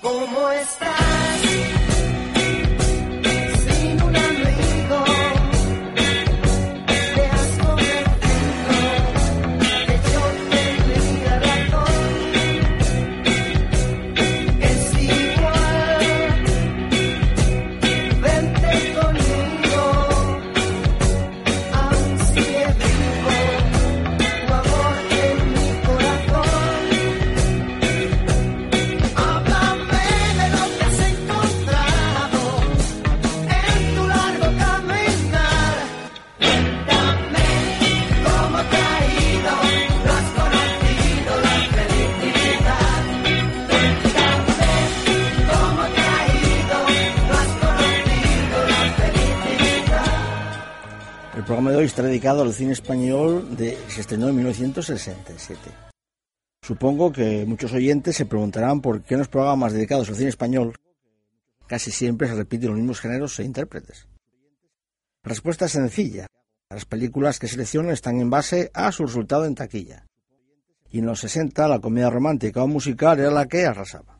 ¿Cómo estás? Dedicado al cine español de se estrenó en 1967. Supongo que muchos oyentes se preguntarán por qué en los programas dedicados al cine español casi siempre se repiten los mismos géneros e intérpretes. Respuesta es sencilla. Las películas que selecciono están en base a su resultado en taquilla. Y en los 60 la comedia romántica o musical era la que arrasaba.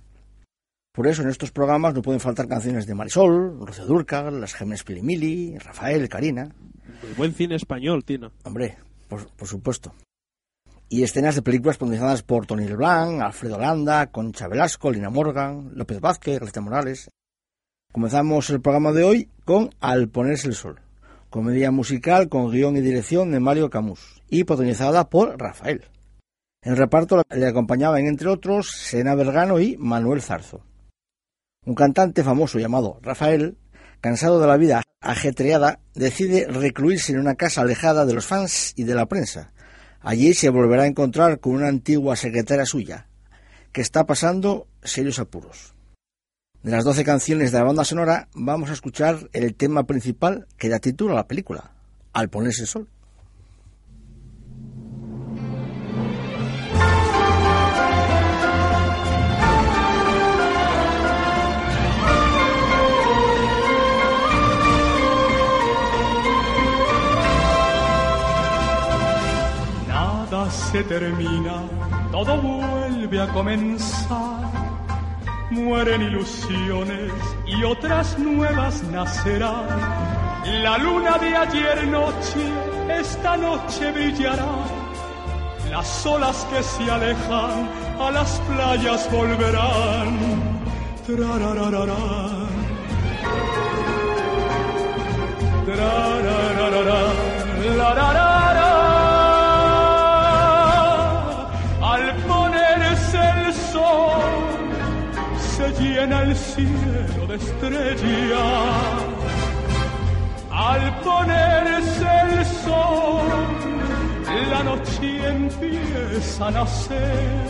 Por eso en estos programas no pueden faltar canciones de Marisol, Rocío Dúrcal, Las Gemelas Pilimili, Rafael, Karina. El buen cine español, Tino. Hombre, por, supuesto. Y escenas de películas protagonizadas por Tony Leblanc, Alfredo Landa, Concha Velasco, Lina Morgan, López Vázquez, García Morales. Comenzamos el programa de hoy con Al ponerse el sol, comedia musical con guion y dirección de Mario Camus y protagonizada por Rafael. En reparto le acompañaban, entre otros, Sena Vergano y Manuel Zarzo. Un cantante famoso llamado Rafael, cansado de la vida ajetreada, decide recluirse en una casa alejada de los fans y de la prensa. Allí se volverá a encontrar con una antigua secretaria suya, que está pasando serios apuros. De las doce canciones de la banda sonora, vamos a escuchar el tema principal que da título a la película, Al ponerse el sol. Se termina, todo vuelve a comenzar. Mueren ilusiones y otras nuevas nacerán. La luna de ayer noche, esta noche brillará. Las olas que se alejan a las playas volverán. Llena el cielo de estrellas. Al ponerse el sol, la noche empieza a nacer.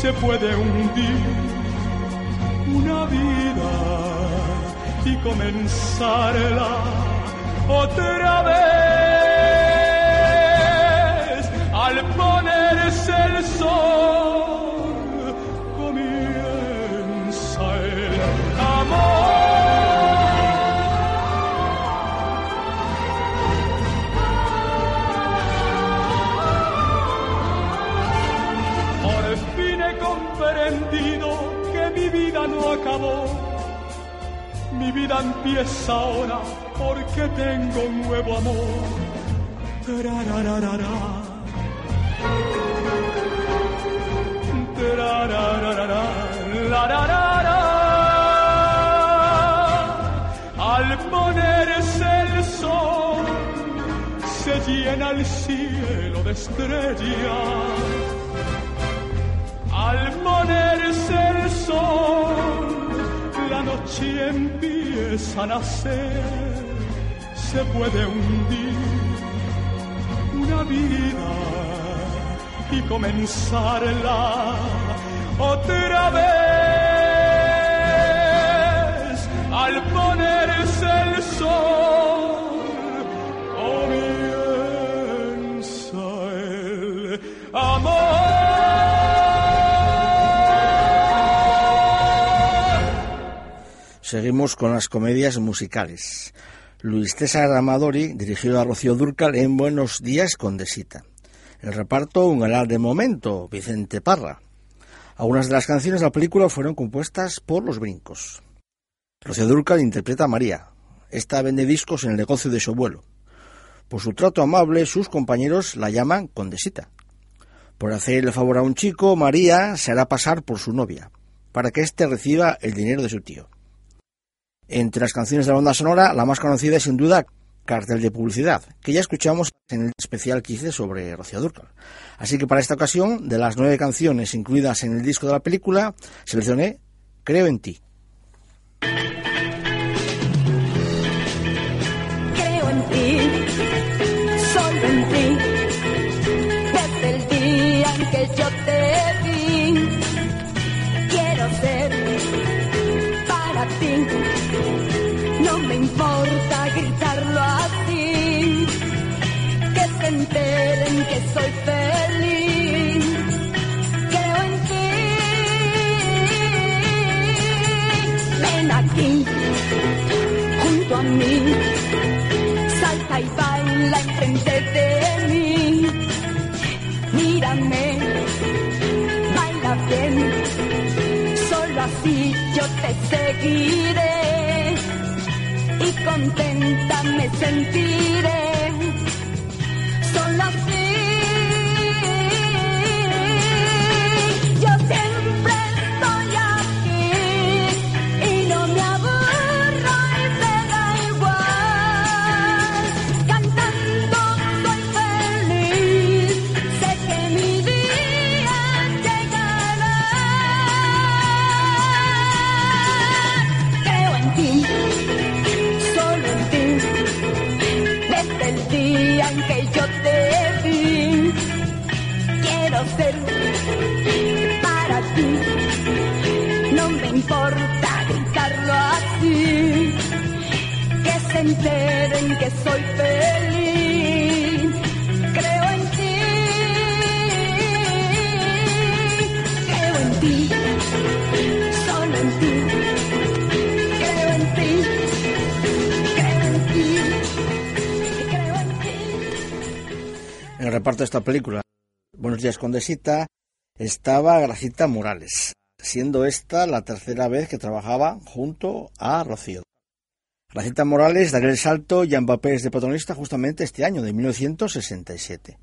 Se puede hundir una vida y comenzarla otra vez. Tengo un nuevo amor. Al ponerse el sol, se llena el cielo de estrellas. Al ponerse el sol, la noche empieza a nacer, se puede hundir una vida y comenzarla otra vez al ponerse el sol amor Seguimos con las comedias musicales. Luis César Amadori dirigió a Rocío Durcal en Buenos Días, Condesita. El reparto, un galán de momento, Vicente Parra. Algunas de las canciones de la película fueron compuestas por Los Brincos. Rocío Durcal interpreta a María. Esta vende discos en el negocio de su abuelo. Por su trato amable, sus compañeros la llaman Condesita. Por hacer el favor a un chico, María se hará pasar por su novia, para que éste reciba el dinero de su tío. Entre las canciones de la banda sonora, la más conocida es sin duda Cartel de Publicidad, que ya escuchamos en el especial que hice sobre Rocío Dúrcal. Así que para esta ocasión, de las nueve canciones incluidas en el disco de la película, seleccioné Creo en ti. Que soy feliz. Creo en ti. Ven aquí, junto a mí salta y baila enfrente de mí. Mírame, baila bien, solo así yo te seguiré y contenta me sentiré. Ti. No me importa gritarlo así, que se enteren que soy feliz. Creo en ti, creo en ti, solo en ti. Creo en ti, creo en ti, creo en ti. El reparto de esta película, Buenos días, Condesita, estaba Gracita Morales, siendo esta la tercera vez que trabajaba junto a Rocío. Gracita Morales daría el salto ya en papeles de protagonista justamente este año, de 1967.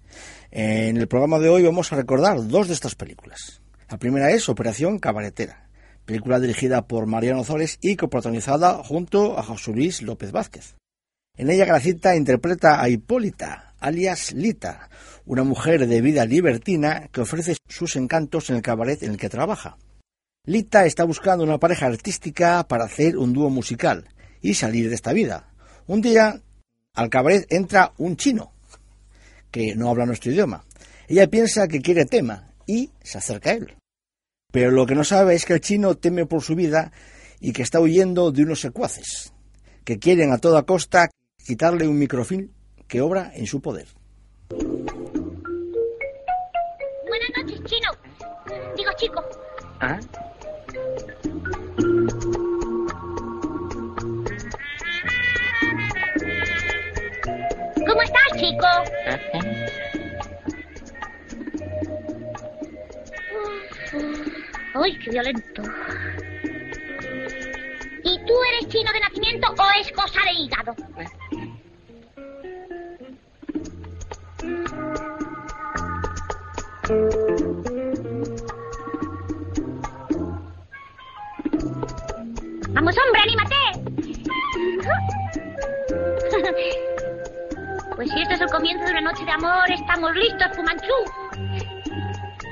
En el programa de hoy vamos a recordar dos de estas películas. La primera es Operación Cabaretera, película dirigida por Mariano Zores y coprotagonizada junto a José Luis López Vázquez. En ella Gracita interpreta a Hipólita, alias Lita, una mujer de vida libertina que ofrece sus encantos en el cabaret en el que trabaja. Lita está buscando una pareja artística para hacer un dúo musical y salir de esta vida. Un día al cabaret entra un chino que no habla nuestro idioma. Ella piensa que quiere tema y se acerca a él. Pero lo que no sabe es que el chino teme por su vida y que está huyendo de unos secuaces que quieren a toda costa quitarle un microfilm que obra en su poder. Buenas noches, chino. Digo, chico. ¿Ah? ¿Cómo estás, chico? Uy, qué violento. ¿Y tú eres chino de nacimiento o es cosa de hígado? Vamos, hombre, anímate. Pues si este es el comienzo de una noche de amor, estamos listos, Pumanchú.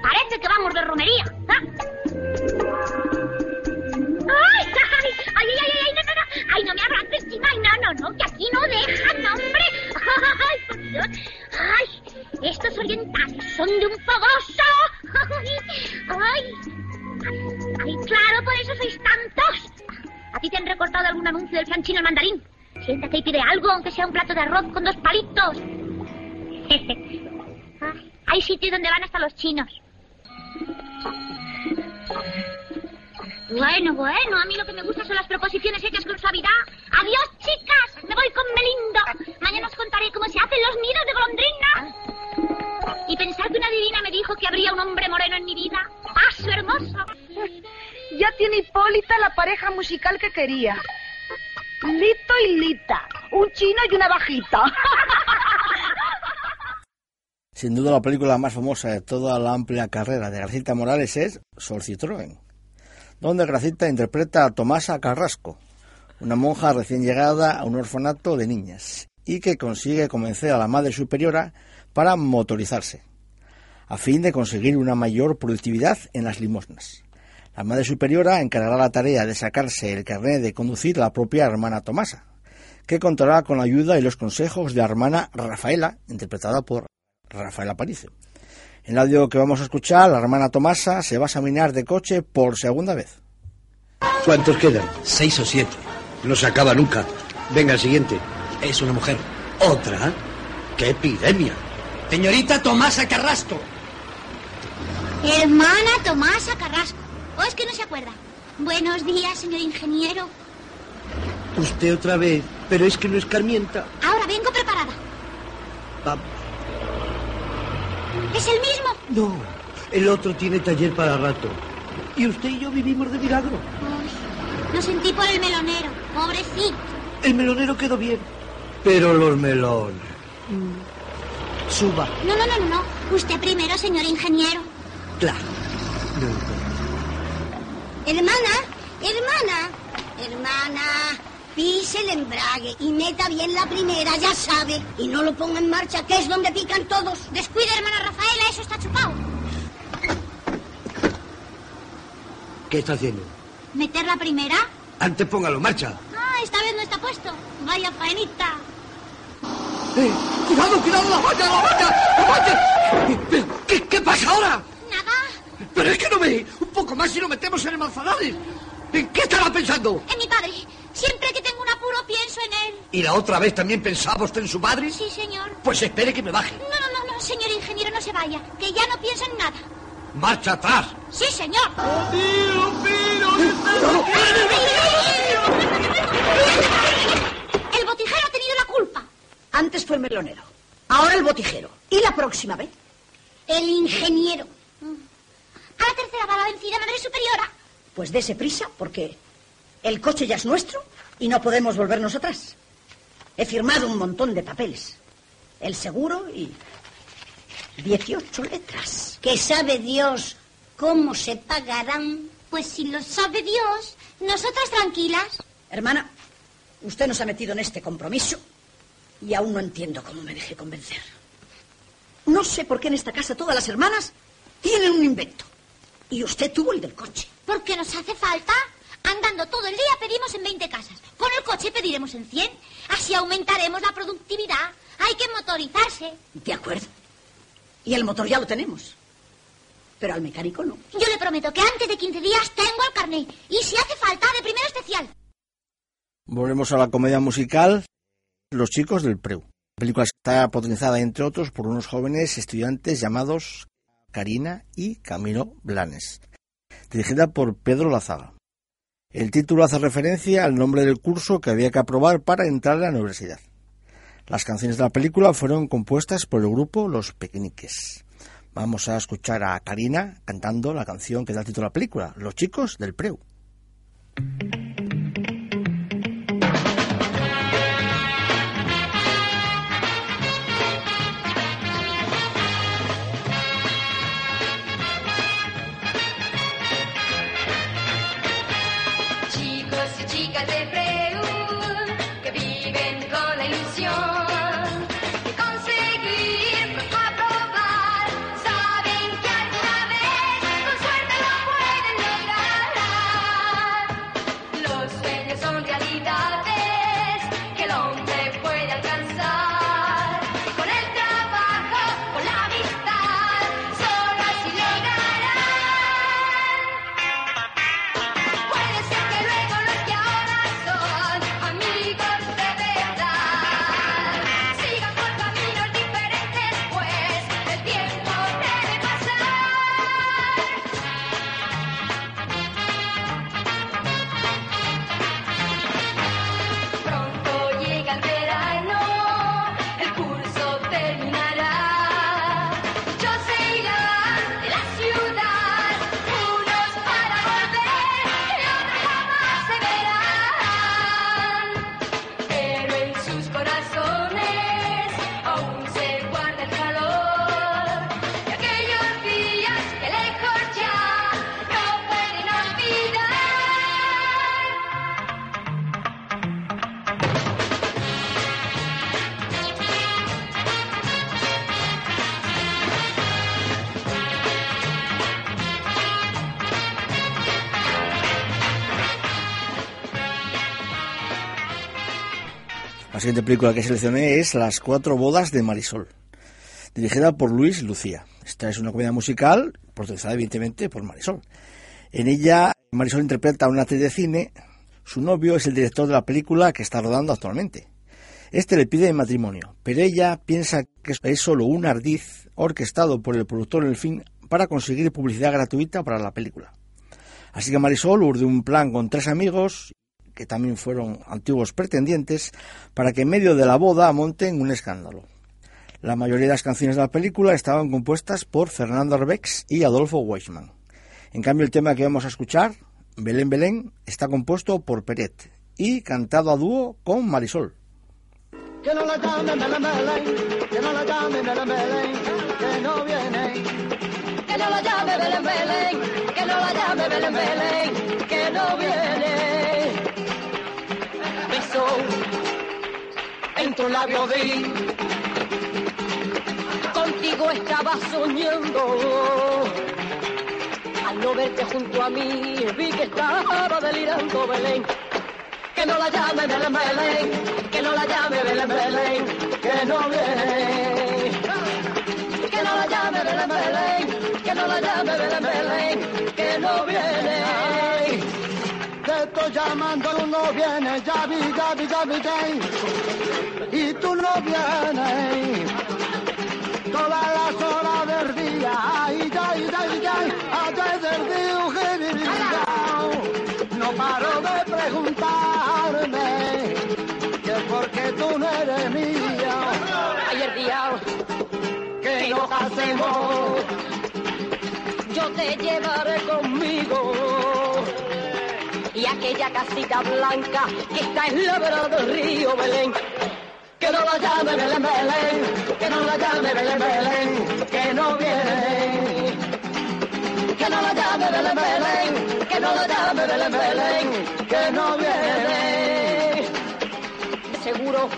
Parece que vamos de romería. ¿ah? ¡Ay, ay, ay, ay, ay, no, no, no! ¡Ay, no me abraces, Chima! ¡Ay, no, no, no! ¡Que aquí no dejan, hombre! ¡Ay, por Dios! ¡Ay, estos orientales son de un fogoso! ¡Ay, ay! ¡Ay, claro, por eso sois tantos! ¿A ti te han recortado algún anuncio del franchino al mandarín? Siéntate y pide algo, aunque sea un plato de arroz con dos palitos. Ay, Hay sitios donde van hasta los chinos. Bueno, bueno, a mí lo que me gusta son las proposiciones hechas con suavidad. Adiós, chicas, me voy con Melindo. Mañana os contaré cómo se hacen los nidos de golondrina. Y pensar que una divina me dijo que habría un hombre moreno en mi vida. Paso hermoso. Ya tiene Hipólita la pareja musical que quería. Lito y Lita. Un chino y una bajita. Sin duda la película más famosa de toda la amplia carrera de Gracita Morales es Sol Citroën, donde Gracita interpreta a Tomasa Carrasco, una monja recién llegada a un orfanato de niñas y que consigue convencer a la madre superiora para motorizarse, a fin de conseguir una mayor productividad en las limosnas. La madre superiora encargará la tarea de sacarse el carnet de conducir a la propia hermana Tomasa, que contará con la ayuda y los consejos de la hermana Rafaela, interpretada por Rafael Aparicio. En el audio que vamos a escuchar, la hermana Tomasa se va a examinar de coche por segunda vez. ¿Cuántos quedan? Seis o siete. No se acaba nunca. Venga, el siguiente. Es una mujer. ¿Otra? ¡Qué epidemia! Señorita Tomasa Carrasco. Hermana Tomasa Carrasco. ¿O es que no se acuerda? Buenos días, señor ingeniero. Usted otra vez, pero es que no escarmienta. Ahora vengo preparada. Vamos. ¿Es el mismo? No, el otro tiene taller para rato. Y usted y yo vivimos de milagro. Uy, lo sentí por el melonero. Pobrecito. El melonero quedó bien. Pero los melones. mm, Suba. No, no, no, no, no. Usted primero, señor ingeniero. Claro. No. Hermana, hermana, hermana, pise el embrague y meta bien la primera, ya sabe. Y no lo ponga en marcha, que es donde pican todos. Descuida, hermana Rafaela, eso está chupado. ¿Qué está haciendo? ¿Meter la primera? Antes póngalo en marcha. Ah, esta vez no está puesto. Vaya faenita. ¡Eh! ¡Cuidado, cuidado! ¡La valla, la valla! ¡La valla! Eh, pero, ¿Qué, ¿Qué pasa ahora? Nada. Pero es que no ve. Un poco más y nos metemos en el Manzanares. ¿En qué estará pensando? En mi padre. Siempre que tengo un apuro pienso en él. ¿Y la otra vez también pensaba usted en su padre? Sí, señor. Pues espere que me baje. No, no, no, no, señor ingeniero, no se vaya. Que ya no pienso en nada. ¡Marcha atrás! Sí, señor. El botijero ha tenido la culpa. Antes fue el melonero. Ahora el botijero. ¿Y la próxima vez? El ingeniero. A la tercera va la vencida, madre superiora. Pues dése prisa porque el coche ya es nuestro y no podemos volvernos atrás. He firmado un montón de papeles. El seguro y 18 letras. Que sabe Dios cómo se pagarán. Pues si lo sabe Dios, nosotras tranquilas. Hermana, usted nos ha metido en este compromiso y aún no entiendo cómo me dejé convencer. No sé por qué en esta casa todas las hermanas tienen un invento. Y usted tuvo el del coche. Porque nos hace falta. Andando todo el día pedimos en 20 casas. Con el coche pediremos en 100. Así aumentaremos la productividad. Hay que motorizarse. De acuerdo. Y el motor ya lo tenemos. Pero al mecánico no. Yo le prometo que antes de 15 días tengo el carnet. Y si hace falta, de primero especial. Volvemos a la comedia musical Los chicos del Preu. La película está protagonizada, entre otros, por unos jóvenes estudiantes llamados Karina y Camilo Blanes, dirigida por Pedro Lazaga. El título hace referencia al nombre del curso que había que aprobar para entrar a la universidad. Las canciones de la película fueron compuestas por el grupo Los Pequeñiques. Vamos a escuchar a Karina cantando la canción que da el título a la película, Los chicos del Preu. Chicos siguiente película que seleccioné es Las cuatro bodas de Marisol, dirigida por Luis Lucía. Esta es una comedia musical, protagonizada evidentemente por Marisol. En ella, Marisol interpreta a una actriz de cine. Su novio es el director de la película que está rodando actualmente. Este le pide matrimonio, pero ella piensa que es solo un ardiz orquestado por el productor en el fin para conseguir publicidad gratuita para la película. Así que Marisol urde un plan con tres amigos, que también fueron antiguos pretendientes, para que en medio de la boda monten un escándalo. La mayoría de las canciones de la película estaban compuestas por Fernando Arbex y Adolfo Weisman. En cambio, el tema que vamos a escuchar, Belén Belén, está compuesto por Peret y cantado a dúo con Marisol. Que no la llame Belén Belén, que no la llame Belén Belén, que no viene. Beso en tu labio di, Contigo estaba soñando. Al no verte junto a mí, vi que estaba delirando Belén. Que no la llame Belén Belén, que no la llame Belén Belén, que no viene. Que no la llame Belén Belén, que no la llame Belén Belén, tú no vienes, ya vi, ya vi, ya vi, ya vi. Y tú no vienes. Todas las horas del día, ay, ay, ay, ay, ay, del día. No paro de preguntarme que por qué tú no eres mía. Ayer día Que nos hacemos, yo te llevaré conmigo. Aquella casita blanca que está en la vera del río Belén. Que no la llame Belén Belén, que no la llame Belén Belén, que no viene. Que no la llame Belén Belén, que no la llame Belén Belén, que no viene. Seguro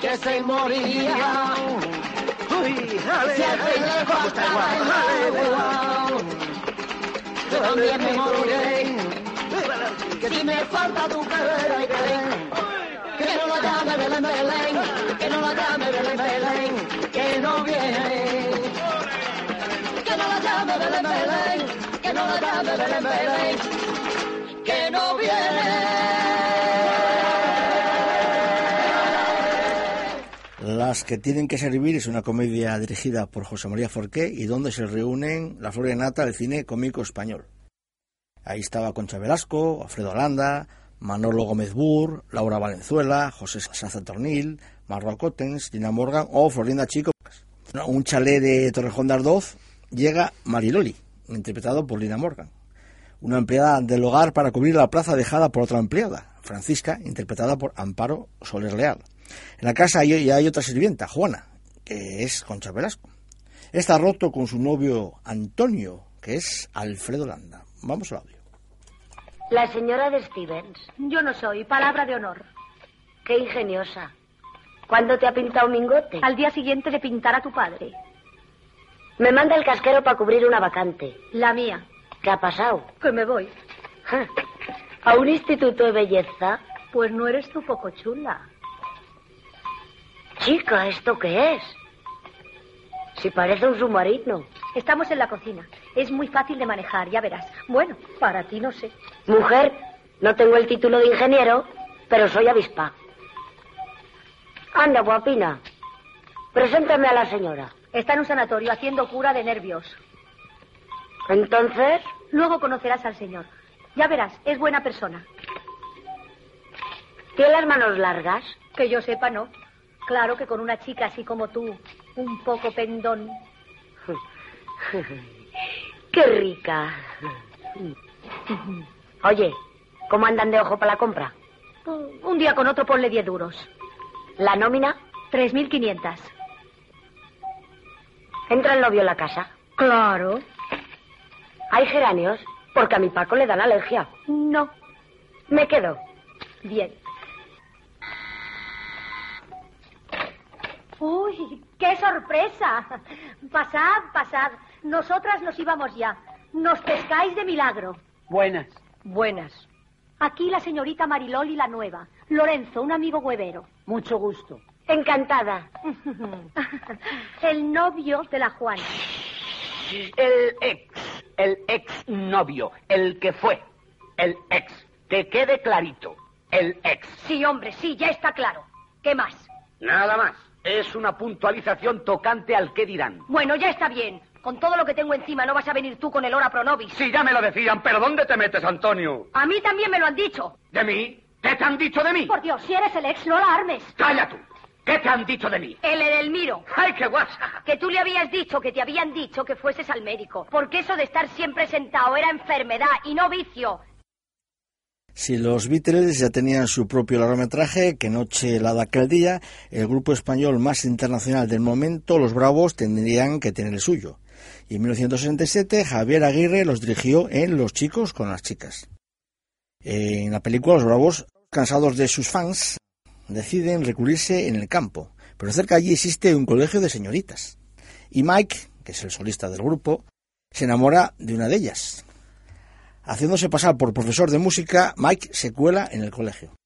que se moría. Uy, si al fin le faltaba el agua. Yo también me moriré. Si me falta tu querer, ay, Belén. Que no la llame Belén Belén, que no la llame Belén Belén, que no viene. Que no la llame Belén Belén, que no la llame Belén Belén, que no viene. Las que tienen que servir es una comedia dirigida por José María Forqué y donde se reúnen la flor y nata del cine cómico español. Ahí estaba Concha Velasco, Alfredo Alanda, Manolo Gómez Burr, Laura Valenzuela, José Saza Tornil, Marwa Cottens, Dina Morgan o Florinda Chico. Un chalet de Torrejón de Ardoz llega Mariloli, interpretado por Lina Morgan. Una empleada del hogar para cubrir la plaza dejada por otra empleada, Francisca, interpretada por Amparo Soler Leal. En la casa hay, hay otra sirvienta, Juana, que es Concha Velasco. Está roto con su novio Antonio, que es Alfredo Landa. Vamos al audio. La señora de Stevens. Yo no soy, palabra de honor. Qué ingeniosa. ¿Cuándo te ha pintado Mingote? Al día siguiente de pintar a tu padre. Me manda el casquero para cubrir una vacante. La mía. ¿Qué ha pasado? Que me voy. ¿A un instituto de belleza? Pues no eres tú poco chula. Chica, ¿esto qué es? Si parece un submarino. Estamos en la cocina. Es muy fácil de manejar, ya verás. Bueno, para ti no sé. Mujer, no tengo el título de ingeniero, pero soy avispa. Anda, guapina. Preséntame a la señora. Está en un sanatorio haciendo cura de nervios. Entonces, Luego conocerás al señor. Ya verás, es buena persona. ¿tiene las manos largas? Que yo sepa, no. Claro que con una chica así como tú, un poco pendón. Qué rica. Oye, ¿cómo andan de ojo para la compra? Un día con otro ponle 10 duros. ¿La nómina? 3.500. ¿Entra el novio en la casa? Claro. ¿Hay geranios? Porque a mi Paco le dan alergia. No. Me quedo. Bien. Uy, qué sorpresa. Pasad, pasad. Nosotras nos íbamos ya. Nos pescáis de milagro. Buenas. Buenas. Aquí la señorita Marilol y la nueva. Lorenzo, un amigo huevero. Mucho gusto. Encantada. El novio de la Juana. El ex, el ex novio, el que fue, el ex. Que quede clarito, el ex. Sí, hombre, sí, ya está claro. ¿Qué más? Nada más. Es una puntualización tocante al que dirán. Bueno, ya está bien. Con todo lo que tengo encima no vas a venir tú con el hora pro nobis. Si ya me lo decían, pero ¿dónde te metes, Antonio? A mí también me lo han dicho. ¿De mí? ¿Qué te han dicho de mí? Por Dios, si eres el ex, no la armes. ¡Calla tú! ¿Qué te han dicho de mí? El Edelmiro. ¡Ay, qué guasa! Que tú le habías dicho, que te habían dicho que fueses al médico. Porque eso de estar siempre sentado era enfermedad y no vicio. Si los Beatles ya tenían su propio largometraje, que noche la de aquel día, el grupo español más internacional del momento, Los Bravos, tendrían que tener el suyo. Y en 1967 Javier Aguirre los dirigió en Los chicos con las chicas. En la película Los Bravos, cansados de sus fans, deciden recluirse en el campo, pero cerca allí existe un colegio de señoritas. Y Mike, que es el solista del grupo, se enamora de una de ellas. Haciéndose pasar por profesor de música, Mike se cuela en el colegio.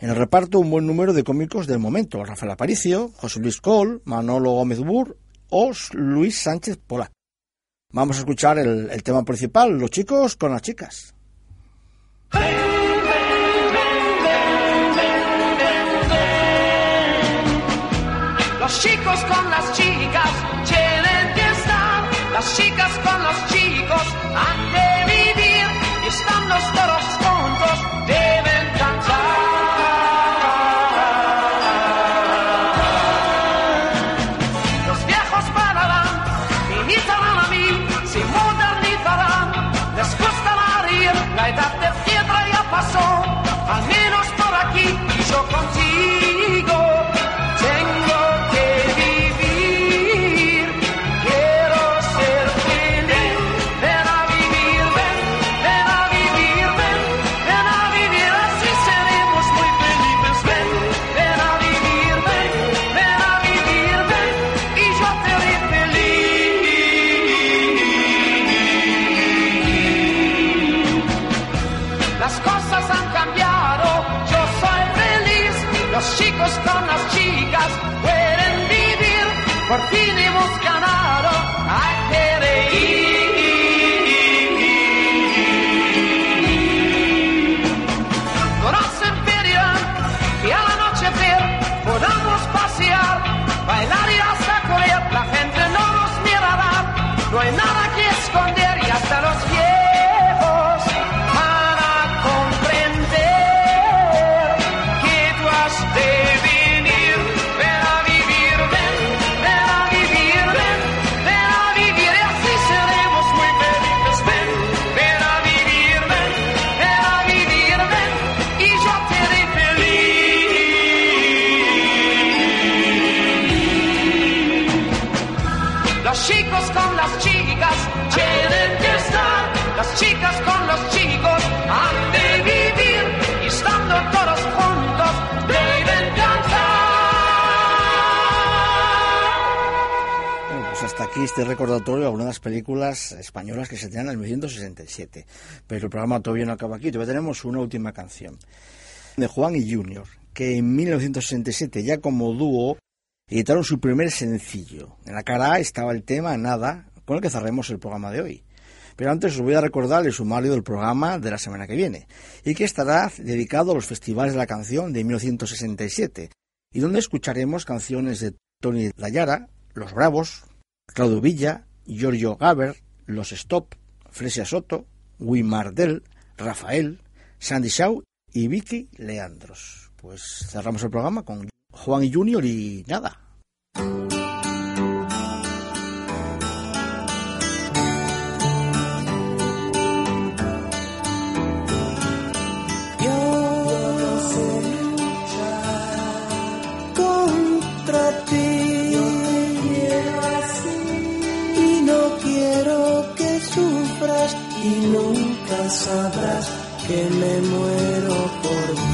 En el reparto un buen número de cómicos del momento, Rafael Aparicio, José Luis Cole, Manolo Gómez Burr o Luis Sánchez Pola. Vamos a escuchar el, tema principal, los chicos con las chicas. Los chicos con este recordatorio de algunas películas españolas que se tenían en 1967. Pero el programa todavía no acaba aquí, todavía tenemos una última canción de Juan y Junior, que en 1967 ya como dúo editaron su primer sencillo. En la cara A estaba el tema Nada, con el que cerremos el programa de hoy. Pero antes os voy a recordar el sumario del programa de la semana que viene, y que estará dedicado a los festivales de la canción de 1967, y donde escucharemos canciones de Tony Layara, Los Bravos, Claudio Villa, Giorgio Gaber, Los Stop, Fresia Soto, Wimardel, Rafael, Sandy Shaw y Vicky Leandros. Pues cerramos el programa con Juan y Junior y nada. Sabrás que me muero por ti.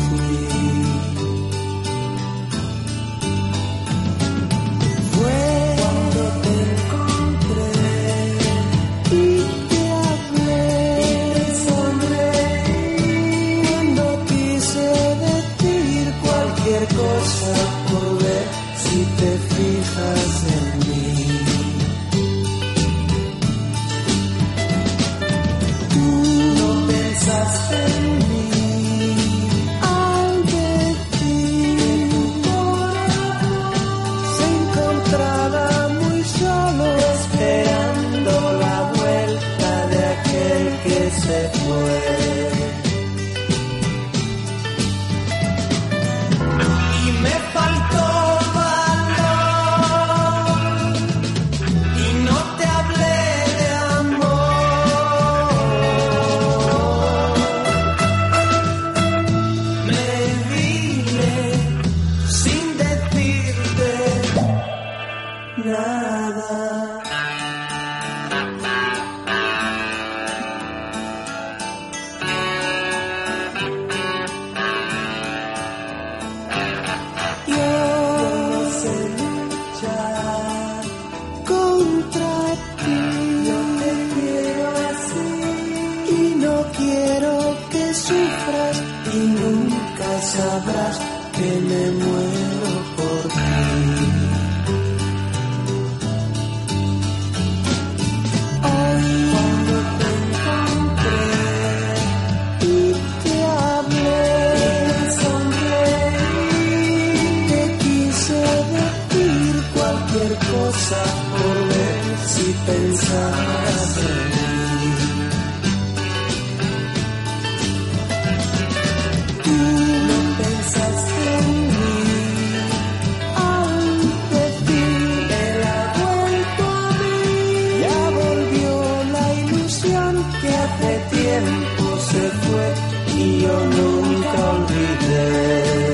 que hace tiempo se fue y yo nunca olvidé.